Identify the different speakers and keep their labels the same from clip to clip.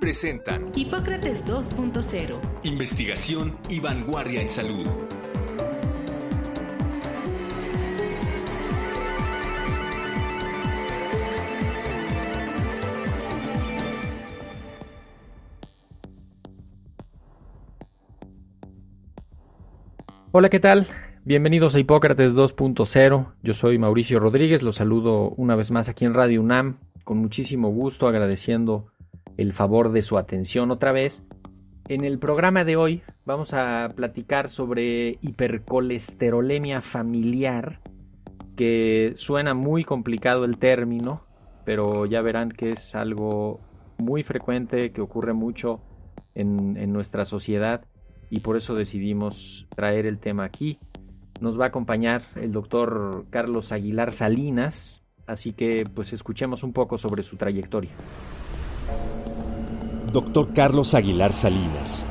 Speaker 1: presentan
Speaker 2: Hipócrates 2.0.
Speaker 1: Investigación y vanguardia en salud.
Speaker 3: Hola, ¿qué tal? Bienvenidos a Hipócrates 2.0. Yo soy Mauricio Rodríguez, los saludo una vez más aquí en Radio UNAM, con muchísimo gusto, agradeciendo el favor de su atención otra vez. En el programa de hoy vamos a platicar sobre hipercolesterolemia familiar, que suena muy complicado el término, pero ya verán que es algo muy frecuente, que ocurre mucho en, en nuestra sociedad y por eso decidimos traer el tema aquí. Nos va a acompañar el doctor Carlos Aguilar Salinas, así que pues escuchemos un poco sobre su trayectoria.
Speaker 4: Doctor Carlos Aguilar Salinas,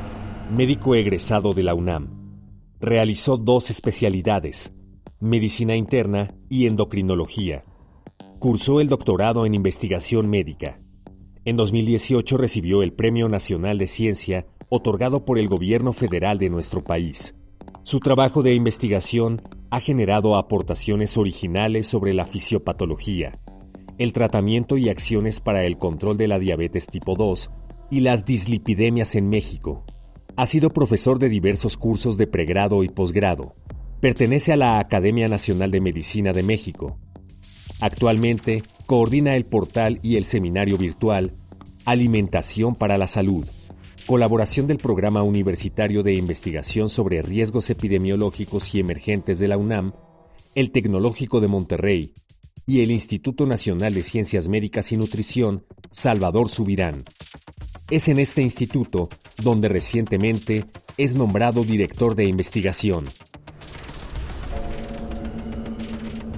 Speaker 4: médico egresado de la UNAM. Realizó dos especialidades, medicina interna y endocrinología. Cursó el doctorado en investigación médica. En 2018 recibió el Premio Nacional de Ciencia otorgado por el gobierno federal de nuestro país. Su trabajo de investigación ha generado aportaciones originales sobre la fisiopatología, el tratamiento y acciones para el control de la diabetes tipo 2 y las dislipidemias en México. Ha sido profesor de diversos cursos de pregrado y posgrado. Pertenece a la Academia Nacional de Medicina de México. Actualmente coordina el portal y el seminario virtual Alimentación para la Salud, colaboración del Programa Universitario de Investigación sobre Riesgos Epidemiológicos y Emergentes de la UNAM, el Tecnológico de Monterrey y el Instituto Nacional de Ciencias Médicas y Nutrición, Salvador Subirán. Es en este instituto donde recientemente es nombrado director de investigación.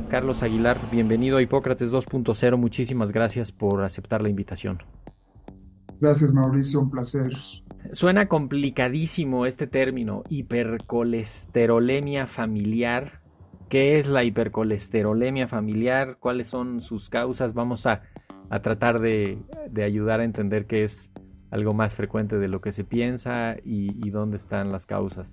Speaker 3: Carlos Aguilar, bienvenido a Hipócrates 2.0. Muchísimas gracias por aceptar la invitación.
Speaker 5: Gracias Mauricio, un placer.
Speaker 3: Suena complicadísimo este término, hipercolesterolemia familiar. ¿Qué es la hipercolesterolemia familiar? ¿Cuáles son sus causas? Vamos a, a tratar de, de ayudar a entender qué es algo más frecuente de lo que se piensa y, dónde están las causas?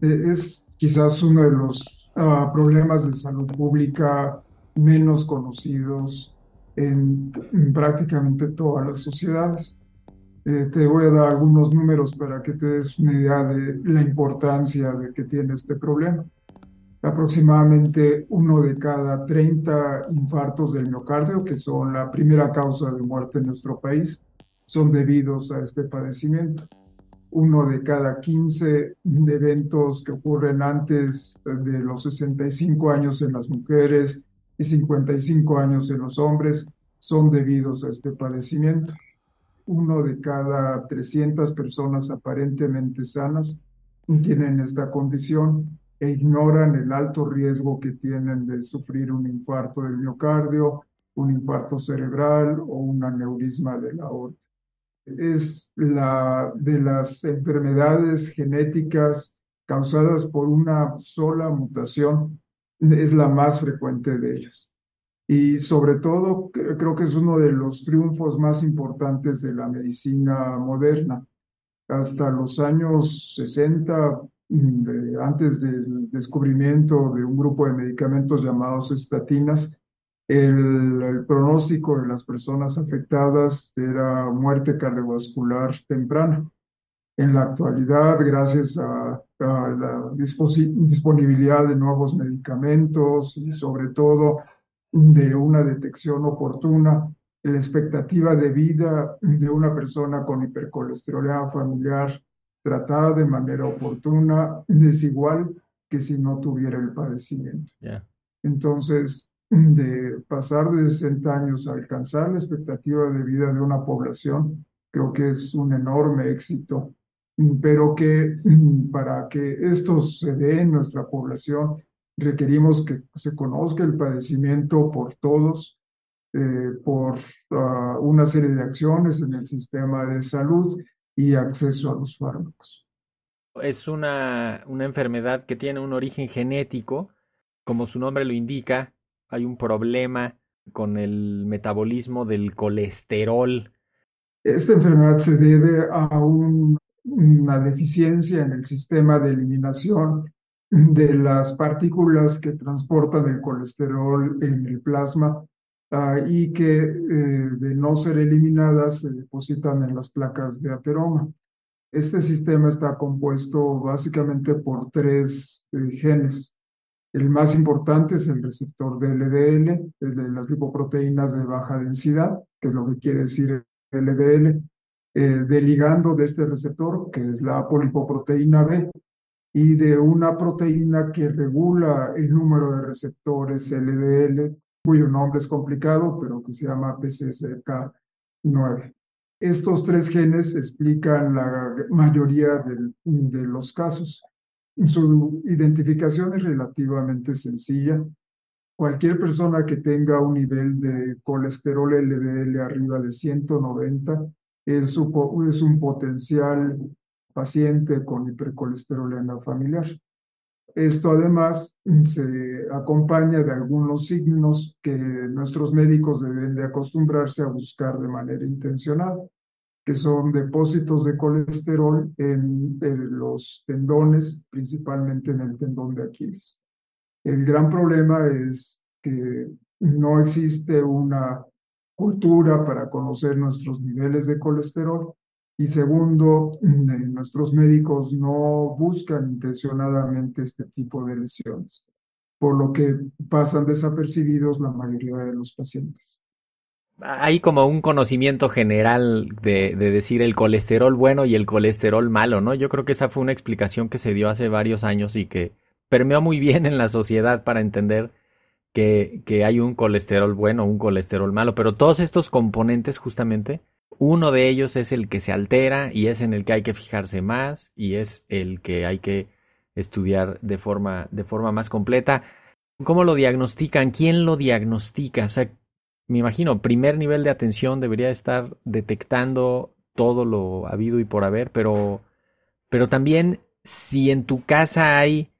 Speaker 5: Eh, es quizás uno de los ah, problemas de salud pública menos conocidos en, prácticamente todas las sociedades. Eh, te voy a dar algunos números para que te des una idea de la importancia de que tiene este problema. Aproximadamente uno de cada 30 infartos del miocardio, que son la primera causa de muerte en nuestro país, son debidos a este padecimiento. Uno de cada 15 eventos que ocurren antes de los 65 años en las mujeres y 55 años en los hombres son debidos a este padecimiento. Uno de cada 300 personas aparentemente sanas tienen esta condición e ignoran el alto riesgo que tienen de sufrir un infarto del miocardio, un infarto cerebral o un aneurisma de la aorta es la de las enfermedades genéticas causadas por una sola mutación, es la más frecuente de ellas. Y sobre todo, creo que es uno de los triunfos más importantes de la medicina moderna. Hasta los años 60, antes del descubrimiento de un grupo de medicamentos llamados estatinas, el, pronóstico de las personas afectadas era muerte cardiovascular temprana. En la actualidad, gracias a, la disponibilidad de nuevos medicamentos y sobre todo de una detección oportuna, la expectativa de vida de una persona con hipercolesterolemia familiar tratada de manera oportuna es igual que si no tuviera el padecimiento. Entonces, de pasar de 60 años a alcanzar la expectativa de vida de una población, creo que es un enorme éxito pero que para que esto se dé en nuestra población requerimos que se conozca el padecimiento por todos, eh, por ah, una serie de acciones en el sistema de salud y acceso a los fármacos.
Speaker 3: Es una, una enfermedad que tiene un origen genético, como su nombre lo indica, hay un problema con el metabolismo del colesterol.
Speaker 5: Esta enfermedad se debe a una deficiencia en el sistema de eliminación de las partículas que transportan el colesterol en el plasma ah, y que eh, de no ser eliminadas se depositan en las placas de ateroma. Este sistema está compuesto básicamente por tres eh, genes. El más importante es el receptor de LDL, el de las lipoproteínas de baja densidad, que es lo que quiere decir LDL, eh, del ligando de este receptor, que es la polipoproteína B, y de una proteína que regula el número de receptores LDL, cuyo nombre es complicado, pero que se llama PCSK9. Estos tres genes explican la mayoría de los casos. Su identificación es relativamente sencilla. Cualquier persona que tenga un nivel de colesterol LDL arriba de 190 es, un potencial paciente con hipercolesterolema familiar. Esto además se acompaña de algunos signos que nuestros médicos deben de acostumbrarse a buscar de manera intencionada que son depósitos de colesterol en, los tendones, principalmente en el tendón de Aquiles. El gran problema es que no existe una cultura para conocer nuestros niveles de colesterol y segundo, nuestros médicos no buscan intencionadamente este tipo de lesiones, por lo que pasan desapercibidos la mayoría de los pacientes
Speaker 3: hay como un conocimiento general de, de, decir el colesterol bueno y el colesterol malo, ¿no? Yo creo que esa fue una explicación que se dio hace varios años y que permeó muy bien en la sociedad para entender que, que hay un colesterol bueno, un colesterol malo, pero todos estos componentes justamente, uno de ellos es el que se altera y es en el que hay que fijarse más y es el que hay que estudiar de forma, de forma más completa. ¿Cómo lo diagnostican? ¿Quién lo diagnostica? O sea, me imagino, primer nivel de atención debería estar detectando todo lo habido y por haber, pero, pero también si en tu casa hay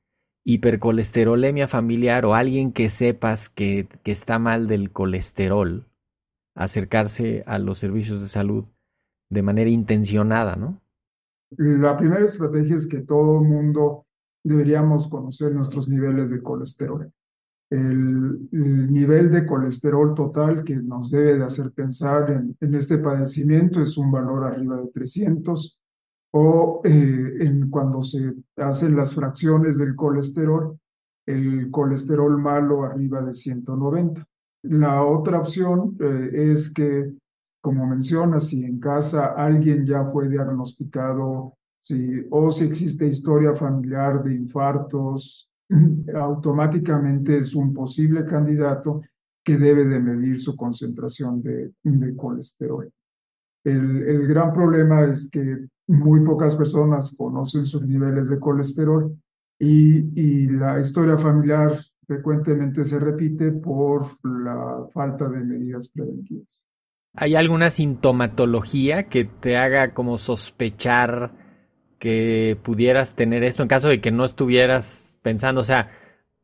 Speaker 3: hipercolesterolemia familiar o alguien que sepas que, que está mal del colesterol, acercarse a los servicios de salud de manera intencionada, ¿no?
Speaker 5: La primera estrategia es que todo el mundo deberíamos conocer nuestros niveles de colesterol el, nivel de colesterol total que nos debe de hacer pensar en, este padecimiento es un valor arriba de 300 o eh, en cuando se hacen las fracciones del colesterol, el colesterol malo arriba de 190. La otra opción eh, es que, como menciona, si en casa alguien ya fue diagnosticado si, o si existe historia familiar de infartos, automáticamente es un posible candidato que debe de medir su concentración de, colesterol. El, el, gran problema es que muy pocas personas conocen sus niveles de colesterol y, y la historia familiar frecuentemente se repite por la falta de medidas preventivas.
Speaker 3: ¿Hay alguna sintomatología que te haga como sospechar que pudieras tener esto en caso de que no estuvieras pensando, o sea,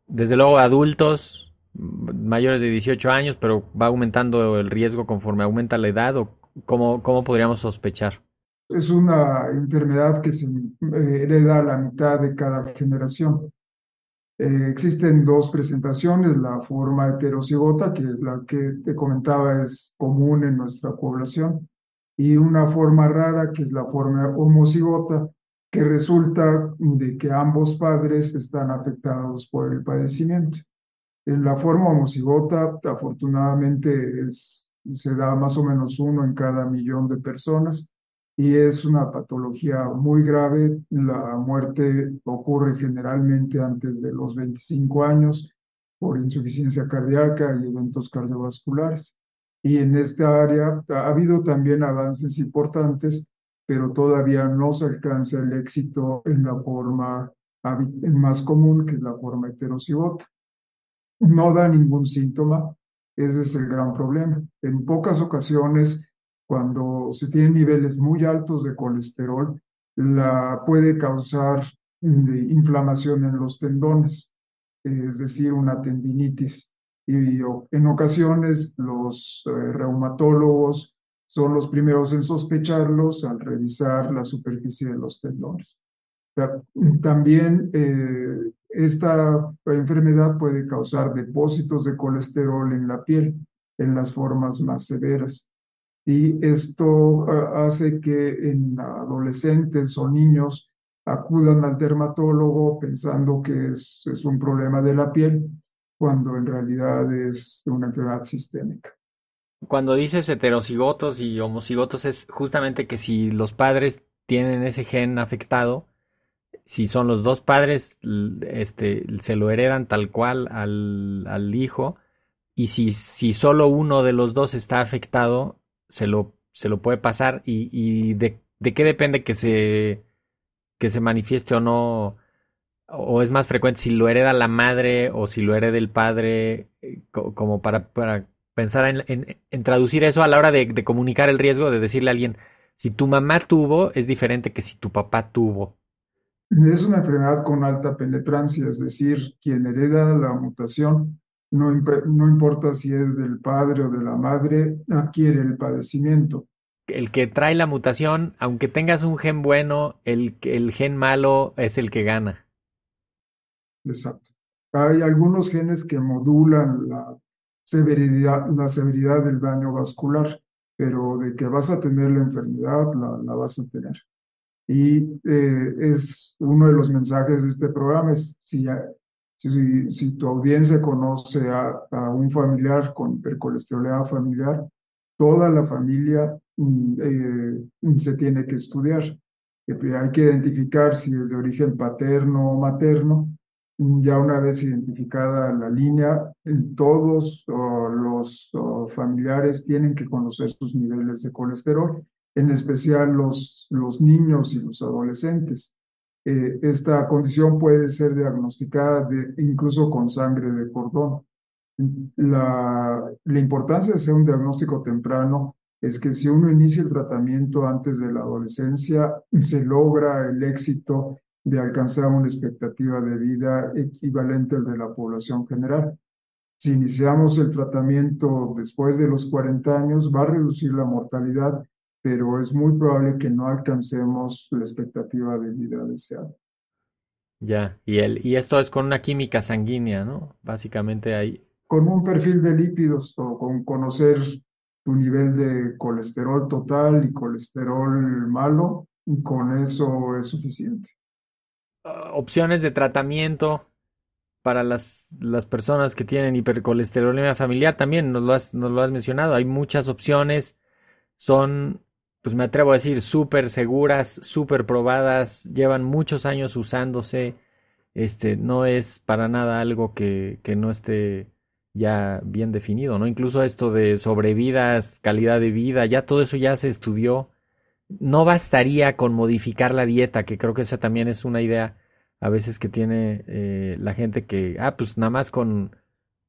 Speaker 3: desde luego adultos mayores de 18 años, pero va aumentando el riesgo conforme aumenta la edad o cómo, cómo podríamos sospechar?
Speaker 5: Es una enfermedad que se eh, hereda a la mitad de cada generación. Eh, existen dos presentaciones, la forma heterocigota, que es la que te comentaba es común en nuestra población, y una forma rara, que es la forma homocigota, que resulta de que ambos padres están afectados por el padecimiento. En la forma homocigota, afortunadamente, se da más o menos uno en cada millón de personas y es una patología muy grave. La muerte ocurre generalmente antes de los 25 años por insuficiencia cardíaca y eventos cardiovasculares. Y en esta área ha habido también avances importantes pero todavía no se alcanza el éxito en la forma más común, que es la forma heterocigota. No da ningún síntoma, ese es el gran problema. En pocas ocasiones, cuando se tienen niveles muy altos de colesterol, la puede causar inflamación en los tendones, es decir, una tendinitis. Y en ocasiones los eh, reumatólogos son los primeros en sospecharlos al revisar la superficie de los tendones. También eh, esta enfermedad puede causar depósitos de colesterol en la piel en las formas más severas. Y esto ah, hace que en adolescentes o niños acudan al dermatólogo pensando que es, es un problema de la piel, cuando en realidad es una enfermedad sistémica.
Speaker 3: Cuando dices heterocigotos y homocigotos es justamente que si los padres tienen ese gen afectado, si son los dos padres, este, se lo heredan tal cual al, al hijo, y si, si solo uno de los dos está afectado, se lo, se lo puede pasar, y, y de, de, qué depende que se, que se manifieste o no, o es más frecuente si lo hereda la madre o si lo hereda el padre, eh, como para, para pensar en, en, traducir eso a la hora de, de comunicar el riesgo, de decirle a alguien, si tu mamá tuvo, es diferente que si tu papá tuvo.
Speaker 5: Es una enfermedad con alta penetrancia, es decir, quien hereda la mutación, no, no, importa si es del padre o de la madre, adquiere el padecimiento.
Speaker 3: El que trae la mutación, aunque tengas un gen bueno, el, el gen malo es el que gana.
Speaker 5: Exacto. Hay algunos genes que modulan la severidad, la severidad del daño vascular, pero de que vas a tener la enfermedad, la, la vas a tener. Y eh, es uno de los mensajes de este programa, es si, si, si tu audiencia conoce a, a, un familiar con hipercolesterolemia familiar, toda la familia mm, eh, se tiene que estudiar. Hay que identificar si es de origen paterno o materno. Ya una vez identificada la línea, todos los familiares tienen que conocer sus niveles de colesterol en especial los, los niños y los adolescentes. Eh, esta condición puede ser diagnosticada incluso con sangre de cordón. La, la importancia de hacer un diagnóstico temprano es que si uno inicia el tratamiento antes de la adolescencia, se logra el éxito de alcanzar una expectativa de vida equivalente al de la población general. Si iniciamos el tratamiento después de los 40 años, va a reducir la mortalidad pero es muy probable que no alcancemos la expectativa de vida deseada.
Speaker 3: Ya, y, el, y esto es con una química sanguínea, ¿no? Básicamente ahí.
Speaker 5: Con un perfil de lípidos o con conocer tu nivel de colesterol total y colesterol malo, y con eso es suficiente.
Speaker 3: Uh, opciones de tratamiento para las, las personas que tienen hipercolesterolemia familiar también, nos lo has, nos lo has mencionado, hay muchas opciones, son pues me atrevo a decir, súper seguras, súper probadas, llevan muchos años usándose, este, no es para nada algo que, que no esté ya bien definido, ¿no? Incluso esto de sobrevidas, calidad de vida, ya todo eso ya se estudió. No bastaría con modificar la dieta, que creo que esa también es una idea a veces que tiene eh, la gente que, ah, pues nada más con,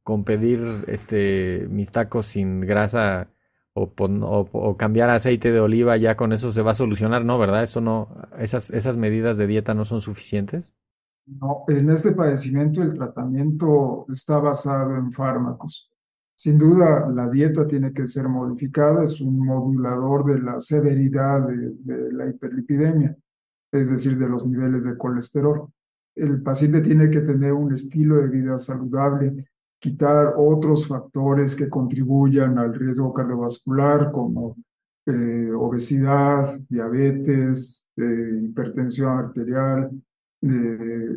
Speaker 3: con pedir este, mis tacos sin grasa o, cambiar aceite de oliva, ya con eso se va a solucionar, ¿no? ¿Verdad? Eso no, esas, esas medidas de dieta no son suficientes.
Speaker 5: No, en este padecimiento el tratamiento está basado en fármacos. Sin duda, la dieta tiene que ser modificada, es un modulador de la severidad de, la hiperlipidemia, es decir, de los niveles de colesterol. El paciente tiene que tener un estilo de vida saludable, quitar otros factores que contribuyan al riesgo cardiovascular como eh, obesidad, diabetes, eh, hipertensión arterial, eh,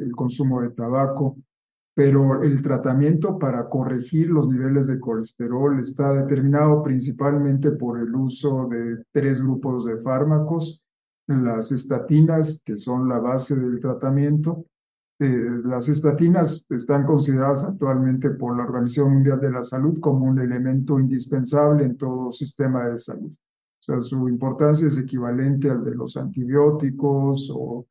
Speaker 5: el consumo de tabaco, pero el tratamiento para corregir los niveles de colesterol está determinado principalmente por el uso de tres grupos de fármacos, las estatinas, que son la base del tratamiento, eh, las estatinas están consideradas actualmente por la Organización Mundial de la Salud como un elemento indispensable en todo sistema de salud. sea, su importancia es equivalente al de los antibióticos o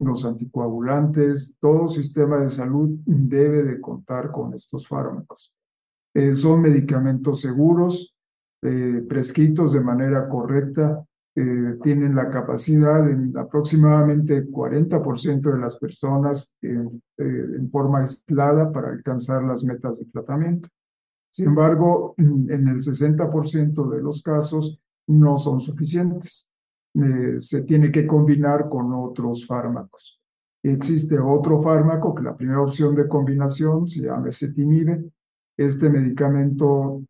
Speaker 5: los anticoagulantes. Todo sistema de salud debe de contar con estos fármacos. Eh, son medicamentos seguros, eh, prescritos de manera correcta, eh, tienen la capacidad en aproximadamente 40% de las personas en forma aislada para alcanzar las metas de tratamiento. Sin embargo, en el 60% de los casos no son suficientes. Eh, se tiene que combinar con otros fármacos. Existe otro fármaco que la primera opción de combinación se llama ezetimibe. Este medicamento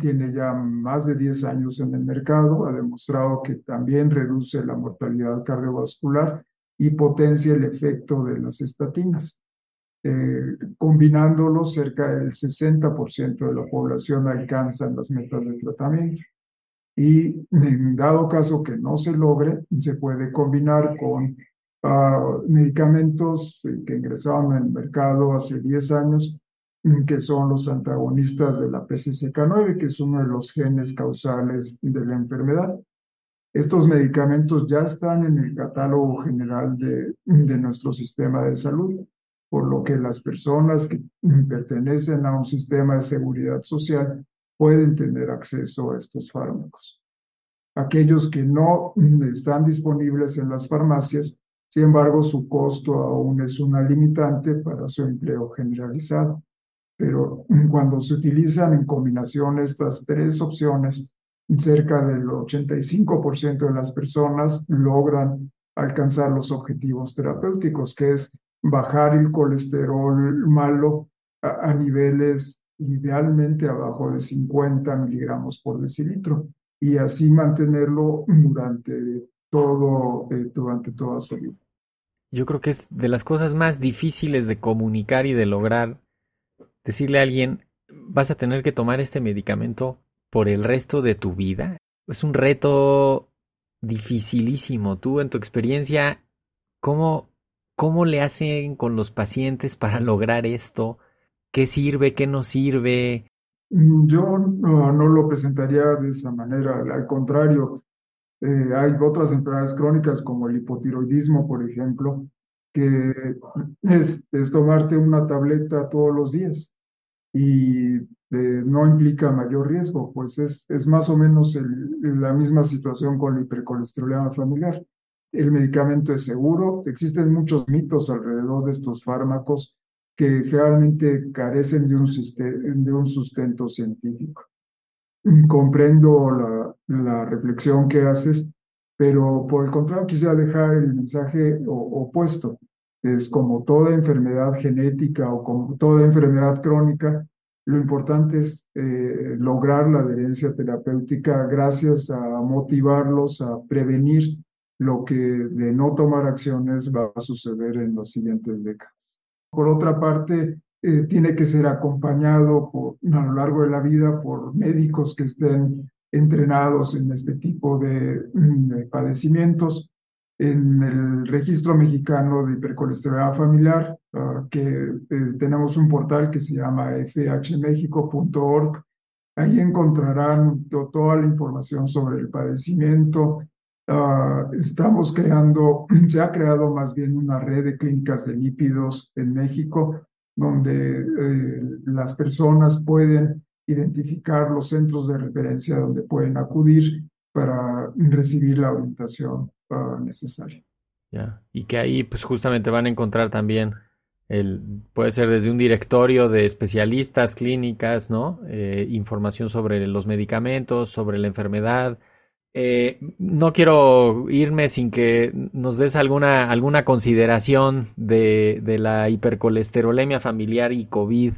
Speaker 5: tiene ya más de 10 años en el mercado, ha demostrado que también reduce la mortalidad cardiovascular y potencia el efecto de las estatinas. Eh, combinándolo, cerca del 60% de la población alcanza las metas de tratamiento. Y en dado caso que no se logre, se puede combinar con ah, medicamentos que ingresaron el mercado hace 10 años, que son los antagonistas de la PCSK9, que es uno de los genes causales de la enfermedad. Estos medicamentos ya están en el catálogo general de, de nuestro sistema de salud por lo que las personas que pertenecen a un sistema de seguridad social pueden tener acceso a estos fármacos. Aquellos que no están disponibles en las farmacias, sin embargo, su costo aún es una limitante para su empleo generalizado. Pero cuando se utilizan en combinación estas tres opciones, cerca del 85% de las personas logran alcanzar los objetivos terapéuticos, que es bajar el colesterol malo a, niveles idealmente abajo de 50 miligramos por decilitro y así mantenerlo durante todo eh, durante toda su vida.
Speaker 3: Yo creo que es de las cosas más difíciles de comunicar y de lograr decirle a alguien vas a tener que tomar este medicamento por el resto de tu vida. Es un reto dificilísimo. Tú en tu experiencia, ¿cómo ¿Cómo le hacen con los pacientes para lograr esto? ¿Qué sirve? ¿Qué no sirve?
Speaker 5: Mm, yo no, lo presentaría de esa manera. Al contrario, eh, hay otras enfermedades crónicas como el hipotiroidismo, por ejemplo, que es, tomarte una tableta todos los días y eh, no implica mayor riesgo, pues es, más o menos la misma situación con la hipercolesterolemia familiar el medicamento es seguro. Existen muchos mitos alrededor de estos fármacos que generalmente carecen de un, de un sustento científico. Comprendo la, reflexión que haces, pero por el contrario quisiera dejar el mensaje opuesto. Es como toda enfermedad genética o como toda enfermedad crónica, lo importante es eh, lograr la adherencia terapéutica gracias a motivarlos a prevenir lo que de no tomar acciones va a suceder en las siguientes décadas. Por otra parte, eh, tiene que ser acompañado a lo largo de la vida por médicos que estén entrenados en este tipo de, mm, padecimientos. En el registro mexicano de hipercolesterolemia familiar, ah, que eh, tenemos un portal que se llama fhmexico.org, ahí encontrarán toda la información sobre el padecimiento, Ah, estamos creando, se ha creado más bien una red de clínicas de lípidos en México, donde eh, las personas pueden identificar los centros de referencia donde pueden acudir para recibir la orientación ah, necesaria.
Speaker 3: Ya, y que ahí pues justamente van a encontrar también el, puede ser desde un directorio de especialistas, clínicas, ¿no? Eh, información sobre los medicamentos, sobre la enfermedad, eh, no quiero irme sin que nos des alguna, alguna consideración de, de la hipercolesterolemia familiar y COVID,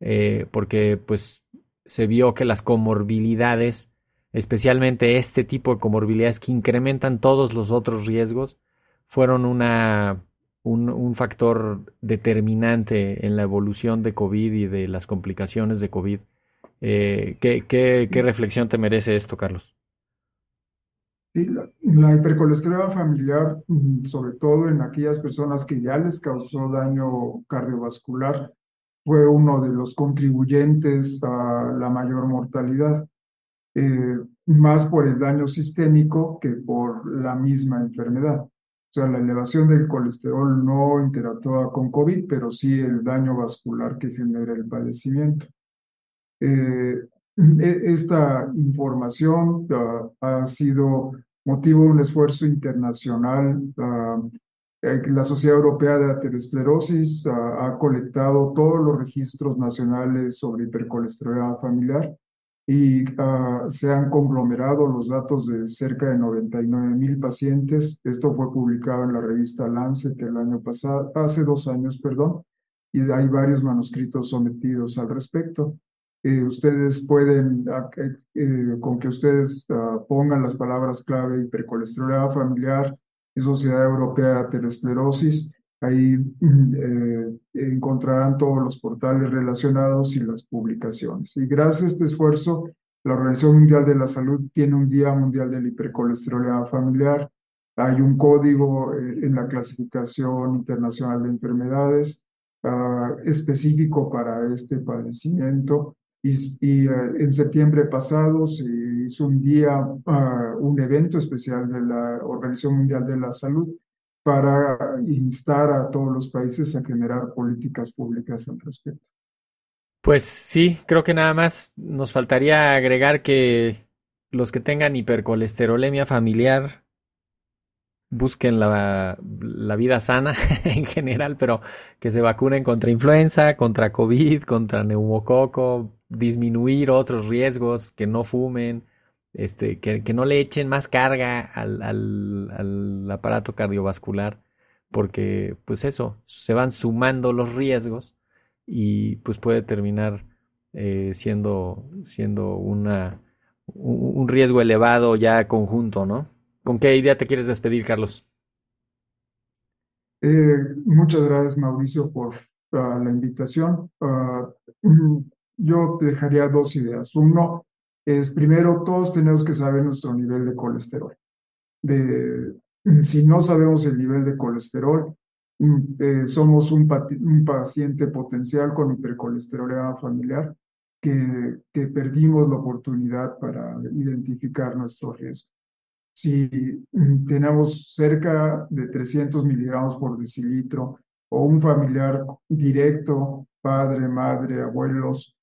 Speaker 3: eh, porque pues se vio que las comorbilidades, especialmente este tipo de comorbilidades que incrementan todos los otros riesgos, fueron una, un, un factor determinante en la evolución de COVID y de las complicaciones de COVID. Eh, ¿qué, qué, ¿Qué reflexión te merece esto, Carlos?
Speaker 5: La, la, hipercolesterolemia familiar, mm, sobre todo en aquellas personas que ya les causó daño cardiovascular, fue uno de los contribuyentes a la mayor mortalidad. Eh, más por el daño sistémico que por la misma enfermedad. O sea, la elevación del colesterol no interactúa con COVID, pero sí el daño vascular que genera el padecimiento. Eh, e, esta información uh, ha sido motivo un esfuerzo internacional. Uh, la Sociedad Europea de Aterosclerosis uh, ha colectado todos los registros nacionales sobre hipercolesterolemia familiar y uh, se han conglomerado los datos de cerca de 99 mil pacientes. Esto fue publicado en la revista Lancet el año pasado, hace dos años, perdón, y hay varios manuscritos sometidos al respecto. Eh, ustedes pueden, eh, con que ustedes uh, pongan las palabras clave hipercolesterolemia familiar y Sociedad Europea de Aterosclerosis, Ahí mm, eh, encontrarán todos los portales relacionados y las publicaciones. Y gracias a este esfuerzo, la Organización Mundial de la Salud tiene un Día Mundial del Hipercolesterolemia Familiar. Hay un código eh, en la clasificación internacional de enfermedades uh, específico para este padecimiento. Y, uh, en septiembre pasado se hizo un día, uh, un evento especial de la Organización Mundial de la Salud para instar a todos los países a generar políticas públicas al respecto.
Speaker 3: Pues sí, creo que nada más nos faltaría agregar que los que tengan hipercolesterolemia familiar busquen la, la, vida sana en general, pero que se vacunen contra influenza, contra COVID, contra neumococo, disminuir otros riesgos, que no fumen, este, que, que, no le echen más carga al, al, al, aparato cardiovascular, porque pues eso, se van sumando los riesgos y pues puede terminar eh, siendo, siendo una, un riesgo elevado ya conjunto, ¿no? ¿Con qué idea te quieres despedir, Carlos?
Speaker 5: Eh, muchas gracias, Mauricio, por uh, la invitación. Uh, yo dejaría dos ideas. Uno, es primero todos tenemos que saber nuestro nivel de colesterol. Si no sabemos el nivel de colesterol, mm, eh, somos un, un, paciente potencial con hipercolesterolemia familiar que, que, perdimos la oportunidad para identificar nuestro riesgo. Si mm, tenemos cerca de 300 miligramos por decilitro o un familiar directo, padre, madre, abuelos,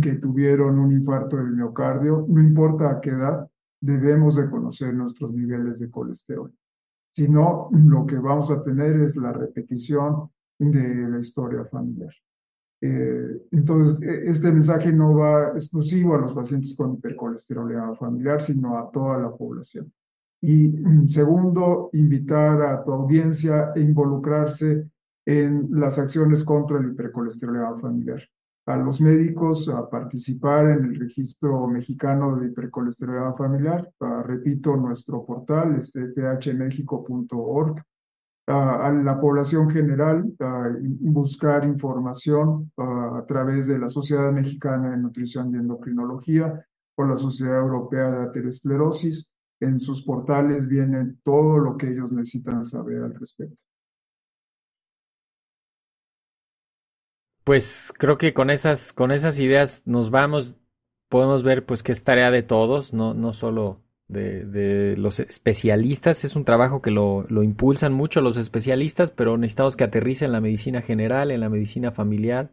Speaker 5: que tuvieron un infarto del miocardio, no importa a qué edad, debemos de conocer nuestros niveles de colesterol. Si no, lo que vamos a tener es la repetición de la historia familiar. Eh, entonces, e, este mensaje no va exclusivo a los pacientes con hipercolesterolemia familiar, sino a toda la población. Y mm, segundo, invitar a tu audiencia a involucrarse en las acciones contra el hipercolesterolemia familiar a los médicos a participar en el registro mexicano de hipercolesterolemia familiar. Uh, repito, nuestro portal es fhmexico.org. Uh, a la población general, uh, buscar información a través de la Sociedad Mexicana de Nutrición y Endocrinología o la Sociedad Europea de Aterosclerosis. En sus portales viene todo lo que ellos necesitan saber al respecto.
Speaker 3: Pues creo que con esas, con esas ideas nos vamos, podemos ver pues que es tarea de todos, no, no solo de, de los especialistas, es un trabajo que lo, lo, impulsan mucho los especialistas, pero necesitamos que aterrice en la medicina general, en la medicina familiar,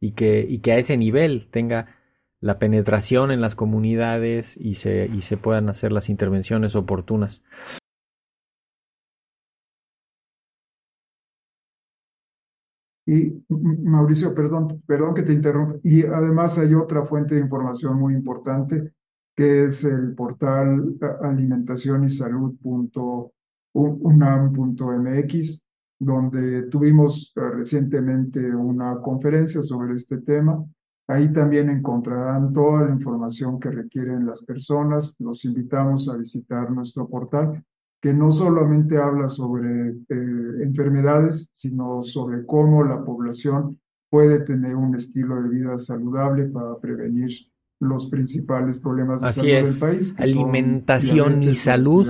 Speaker 3: y que, y que a ese nivel tenga la penetración en las comunidades y se, y se puedan hacer las intervenciones oportunas.
Speaker 5: Y Mauricio, perdón, perdón que te interrumpa. Y además hay otra fuente de información muy importante, que es el portal alimentación y salud.unam.mx, donde tuvimos eh, recientemente una conferencia sobre este tema. Ahí también encontrarán toda la información que requieren las personas. Los invitamos a visitar nuestro portal que no solamente habla sobre eh, enfermedades, sino sobre cómo la población puede tener un estilo de vida saludable para prevenir los principales problemas de
Speaker 3: Así
Speaker 5: salud
Speaker 3: es.
Speaker 5: del país.
Speaker 3: Alimentación y salud.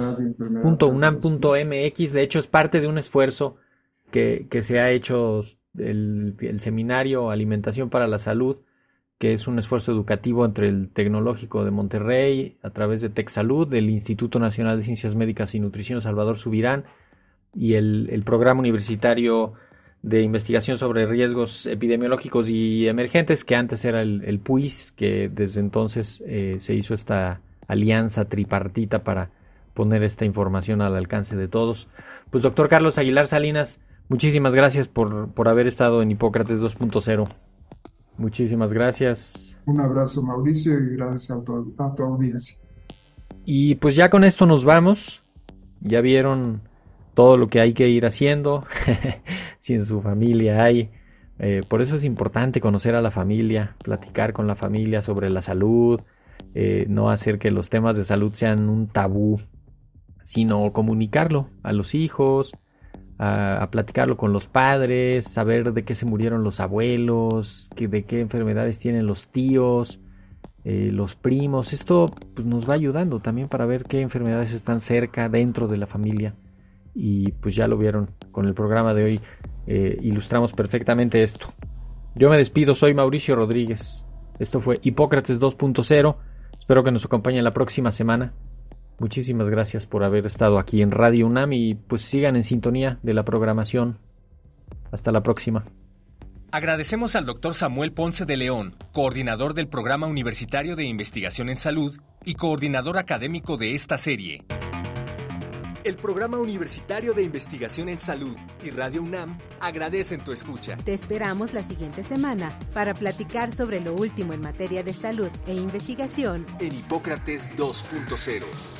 Speaker 3: Punto MX, de hecho, es parte de un esfuerzo que, que se ha hecho el, el seminario Alimentación para la Salud que es un esfuerzo educativo entre el Tecnológico de Monterrey, a través de TechSalud, del Instituto Nacional de Ciencias Médicas y Nutrición Salvador Subirán y el, Programa Universitario de Investigación sobre Riesgos Epidemiológicos y Emergentes, que antes era el, PUIS, que desde entonces eh, se hizo esta alianza tripartita para poner esta información al alcance de todos. Pues doctor Carlos Aguilar Salinas, muchísimas gracias por, por haber estado en Hipócrates 2.0. Muchísimas gracias.
Speaker 5: Un abrazo Mauricio y gracias a tu, audiencia.
Speaker 3: Y pues ya con esto nos vamos. Ya vieron todo lo que hay que ir haciendo. si en su familia hay. Eh, por eso es importante conocer a la familia, platicar con la familia sobre la salud, eh, no hacer que los temas de salud sean un tabú, sino comunicarlo a los hijos, a, platicarlo con los padres, saber de qué se murieron los abuelos, que, de qué enfermedades tienen los tíos, eh, los primos. Esto pues, nos va ayudando también para ver qué enfermedades están cerca, dentro de la familia. Y pues ya lo vieron con el programa de hoy, eh, ilustramos perfectamente esto. Yo me despido, soy Mauricio Rodríguez. Esto fue Hipócrates 2.0. Espero que nos acompañen la próxima semana. Muchísimas gracias por haber estado aquí en Radio UNAM y pues sigan en sintonía de la programación. Hasta la próxima.
Speaker 4: Agradecemos al doctor Samuel Ponce de León, coordinador del Programa Universitario de Investigación en Salud y coordinador académico de esta serie. El Programa Universitario de Investigación en Salud y Radio UNAM agradecen tu escucha.
Speaker 2: Te esperamos la siguiente semana para platicar sobre lo último en materia de salud e investigación
Speaker 4: en Hipócrates 2.0